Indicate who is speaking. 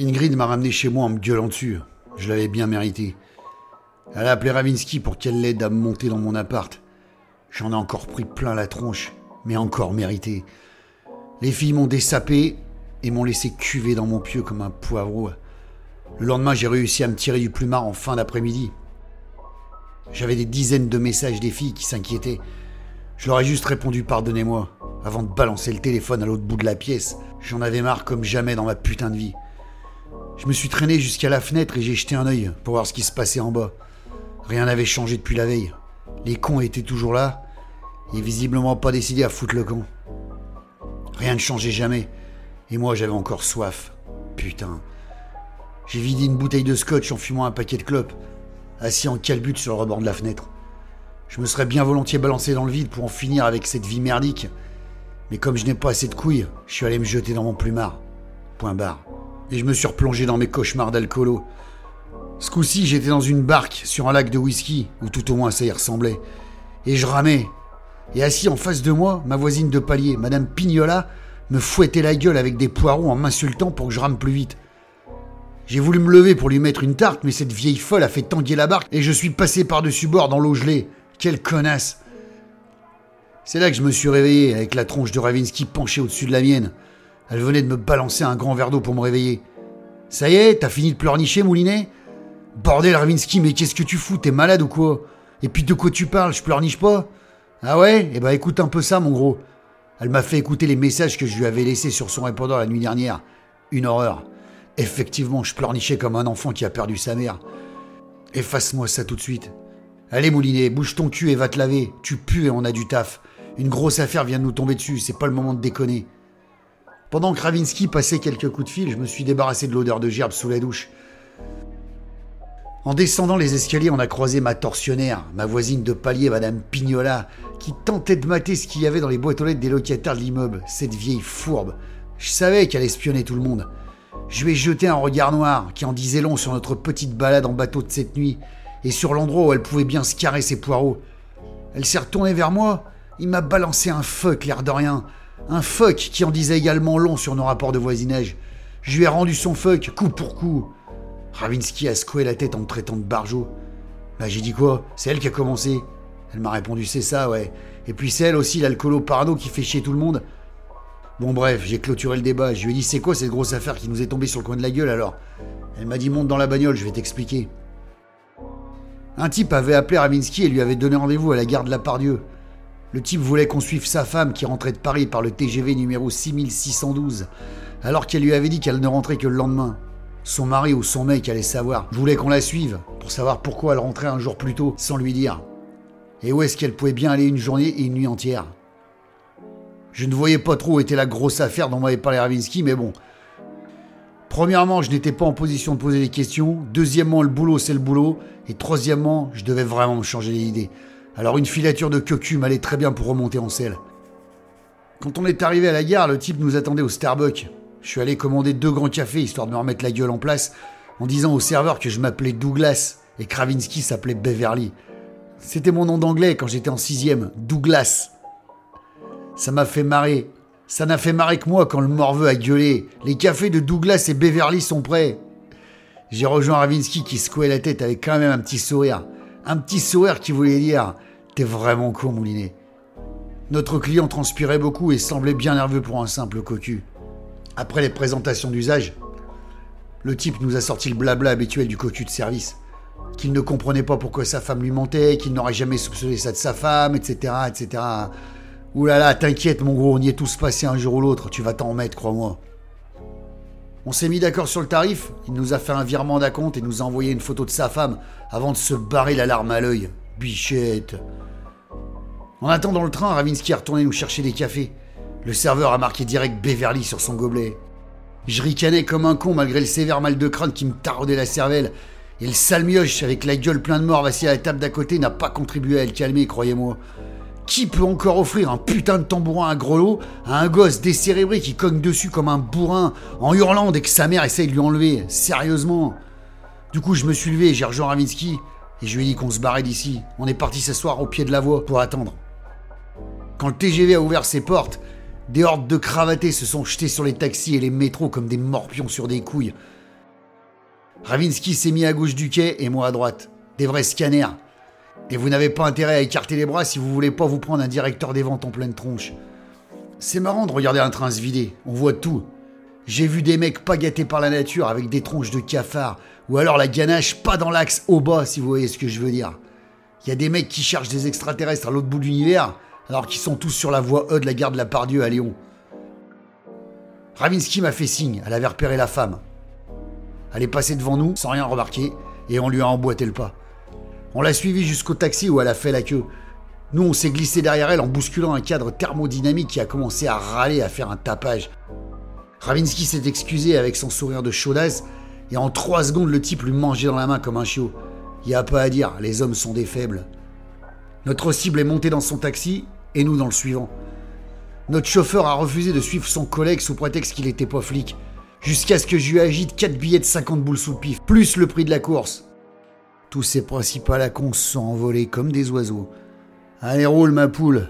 Speaker 1: Ingrid m'a ramené chez moi en me gueulant dessus. Je l'avais bien mérité. Elle a appelé Ravinsky pour qu'elle l'aide à monter dans mon appart. J'en ai encore pris plein la tronche, mais encore mérité. Les filles m'ont dessapé et m'ont laissé cuver dans mon pieu comme un poivreau. Le lendemain, j'ai réussi à me tirer du plumard en fin d'après-midi. J'avais des dizaines de messages des filles qui s'inquiétaient. Je leur ai juste répondu pardonnez-moi avant de balancer le téléphone à l'autre bout de la pièce. J'en avais marre comme jamais dans ma putain de vie. Je me suis traîné jusqu'à la fenêtre et j'ai jeté un œil pour voir ce qui se passait en bas. Rien n'avait changé depuis la veille. Les cons étaient toujours là et visiblement pas décidés à foutre le camp. Rien ne changeait jamais et moi j'avais encore soif. Putain. J'ai vidé une bouteille de scotch en fumant un paquet de clopes, assis en calbute sur le rebord de la fenêtre. Je me serais bien volontiers balancé dans le vide pour en finir avec cette vie merdique. Mais comme je n'ai pas assez de couilles, je suis allé me jeter dans mon plumard. Point barre. Et je me suis replongé dans mes cauchemars d'alcoolo. Ce coup-ci, j'étais dans une barque sur un lac de whisky, ou tout au moins ça y ressemblait. Et je ramais. Et assis en face de moi, ma voisine de palier, Madame Pignola, me fouettait la gueule avec des poireaux en m'insultant pour que je rame plus vite. J'ai voulu me lever pour lui mettre une tarte, mais cette vieille folle a fait tanguer la barque et je suis passé par-dessus bord dans l'eau gelée. Quelle connasse C'est là que je me suis réveillé, avec la tronche de Ravinsky penchée au-dessus de la mienne. Elle venait de me balancer un grand verre d'eau pour me réveiller. Ça y est, t'as fini de pleurnicher, Moulinet? Bordel, Ravinsky, mais qu'est-ce que tu fous? T'es malade ou quoi? Et puis de quoi tu parles? Je pleurniche pas? Ah ouais? Eh ben écoute un peu ça, mon gros. Elle m'a fait écouter les messages que je lui avais laissés sur son répondeur la nuit dernière. Une horreur. Effectivement, je pleurnichais comme un enfant qui a perdu sa mère. Efface-moi ça tout de suite. Allez, Moulinet, bouge ton cul et va te laver. Tu pues et on a du taf. Une grosse affaire vient de nous tomber dessus, c'est pas le moment de déconner. Pendant que Ravinsky passait quelques coups de fil, je me suis débarrassé de l'odeur de gerbe sous la douche. En descendant les escaliers, on a croisé ma tortionnaire, ma voisine de palier, Madame Pignola, qui tentait de mater ce qu'il y avait dans les boîtes aux lettres des locataires de l'immeuble, cette vieille fourbe. Je savais qu'elle espionnait tout le monde. Je lui ai jeté un regard noir qui en disait long sur notre petite balade en bateau de cette nuit et sur l'endroit où elle pouvait bien se carrer ses poireaux. Elle s'est retournée vers moi, il m'a balancé un fuck, l'air de rien. Un fuck qui en disait également long sur nos rapports de voisinage. Je lui ai rendu son fuck, coup pour coup. Ravinsky a secoué la tête en traitant de barjot. Bah j'ai dit quoi? C'est elle qui a commencé. Elle m'a répondu c'est ça, ouais. Et puis c'est elle aussi, l'alcoolo parano qui fait chier tout le monde. Bon bref, j'ai clôturé le débat. Je lui ai dit c'est quoi cette grosse affaire qui nous est tombée sur le coin de la gueule alors? Elle m'a dit monte dans la bagnole, je vais t'expliquer. Un type avait appelé Ravinsky et lui avait donné rendez-vous à la gare de la Pardieu. Le type voulait qu'on suive sa femme qui rentrait de Paris par le TGV numéro 6612, alors qu'elle lui avait dit qu'elle ne rentrait que le lendemain. Son mari ou son mec allait savoir. Je voulais qu'on la suive, pour savoir pourquoi elle rentrait un jour plus tôt, sans lui dire. Et où est-ce qu'elle pouvait bien aller une journée et une nuit entière? Je ne voyais pas trop où était la grosse affaire dont m'avait parlé Ravinsky, mais bon. Premièrement, je n'étais pas en position de poser des questions. Deuxièmement, le boulot, c'est le boulot. Et troisièmement, je devais vraiment me changer d'idée. Alors une filature de cocu m'allait très bien pour remonter en selle. Quand on est arrivé à la gare, le type nous attendait au Starbucks. Je suis allé commander deux grands cafés histoire de me remettre la gueule en place en disant au serveur que je m'appelais Douglas et Kravinsky s'appelait Beverly. C'était mon nom d'anglais quand j'étais en sixième, Douglas. Ça m'a fait marrer. Ça n'a fait marrer que moi quand le morveux a gueulé. Les cafés de Douglas et Beverly sont prêts. J'ai rejoint Ravinsky qui secouait la tête avec quand même un petit sourire. Un petit sourire qui voulait dire T'es vraiment con, Moulinet. Notre client transpirait beaucoup et semblait bien nerveux pour un simple cocu. Après les présentations d'usage, le type nous a sorti le blabla habituel du cocu de service qu'il ne comprenait pas pourquoi sa femme lui mentait, qu'il n'aurait jamais soupçonné ça de sa femme, etc., etc. Là, t'inquiète mon gros, on y est tous passés un jour ou l'autre, tu vas t'en remettre, crois-moi. On s'est mis d'accord sur le tarif, il nous a fait un virement d'acompte et nous a envoyé une photo de sa femme avant de se barrer la larme à l'œil. Bichette. En attendant le train, Ravinsky est retourné nous chercher des cafés. Le serveur a marqué direct Beverly sur son gobelet. Je ricanais comme un con malgré le sévère mal de crâne qui me taraudait la cervelle et le sale mioche avec la gueule pleine de morts assis à la table d'à côté n'a pas contribué à le calmer, croyez-moi. Qui peut encore offrir un putain de tambourin à grelot à un gosse décérébré qui cogne dessus comme un bourrin en hurlant dès que sa mère essaye de lui enlever Sérieusement? Du coup, je me suis levé, j'ai rejoint Ravinsky et je lui ai dit qu'on se barrait d'ici. On est parti s'asseoir au pied de la voie pour attendre. Quand le TGV a ouvert ses portes, des hordes de cravatés se sont jetés sur les taxis et les métros comme des morpions sur des couilles. Ravinsky s'est mis à gauche du quai et moi à droite. Des vrais scanners. Et vous n'avez pas intérêt à écarter les bras si vous voulez pas vous prendre un directeur des ventes en pleine tronche. C'est marrant de regarder un train se vider, on voit tout. J'ai vu des mecs pas gâtés par la nature avec des tronches de cafards, ou alors la ganache pas dans l'axe au bas si vous voyez ce que je veux dire. Il y a des mecs qui cherchent des extraterrestres à l'autre bout de l'univers, alors qu'ils sont tous sur la voie E de la gare de la Pardieu à Lyon. Ravinsky m'a fait signe, elle avait repéré la femme. Elle est passée devant nous sans rien remarquer, et on lui a emboîté le pas. On l'a suivie jusqu'au taxi où elle a fait la queue. Nous, on s'est glissé derrière elle en bousculant un cadre thermodynamique qui a commencé à râler, à faire un tapage. Ravinsky s'est excusé avec son sourire de chaudasse, et en trois secondes, le type lui mangeait dans la main comme un chiot. Y a pas à dire, les hommes sont des faibles. Notre cible est montée dans son taxi, et nous dans le suivant. Notre chauffeur a refusé de suivre son collègue sous prétexte qu'il était pas flic, jusqu'à ce que je lui agite 4 billets de 50 boules sous pif, plus le prix de la course. Tous ces principaux à se sont envolés comme des oiseaux. Allez, roule, ma poule.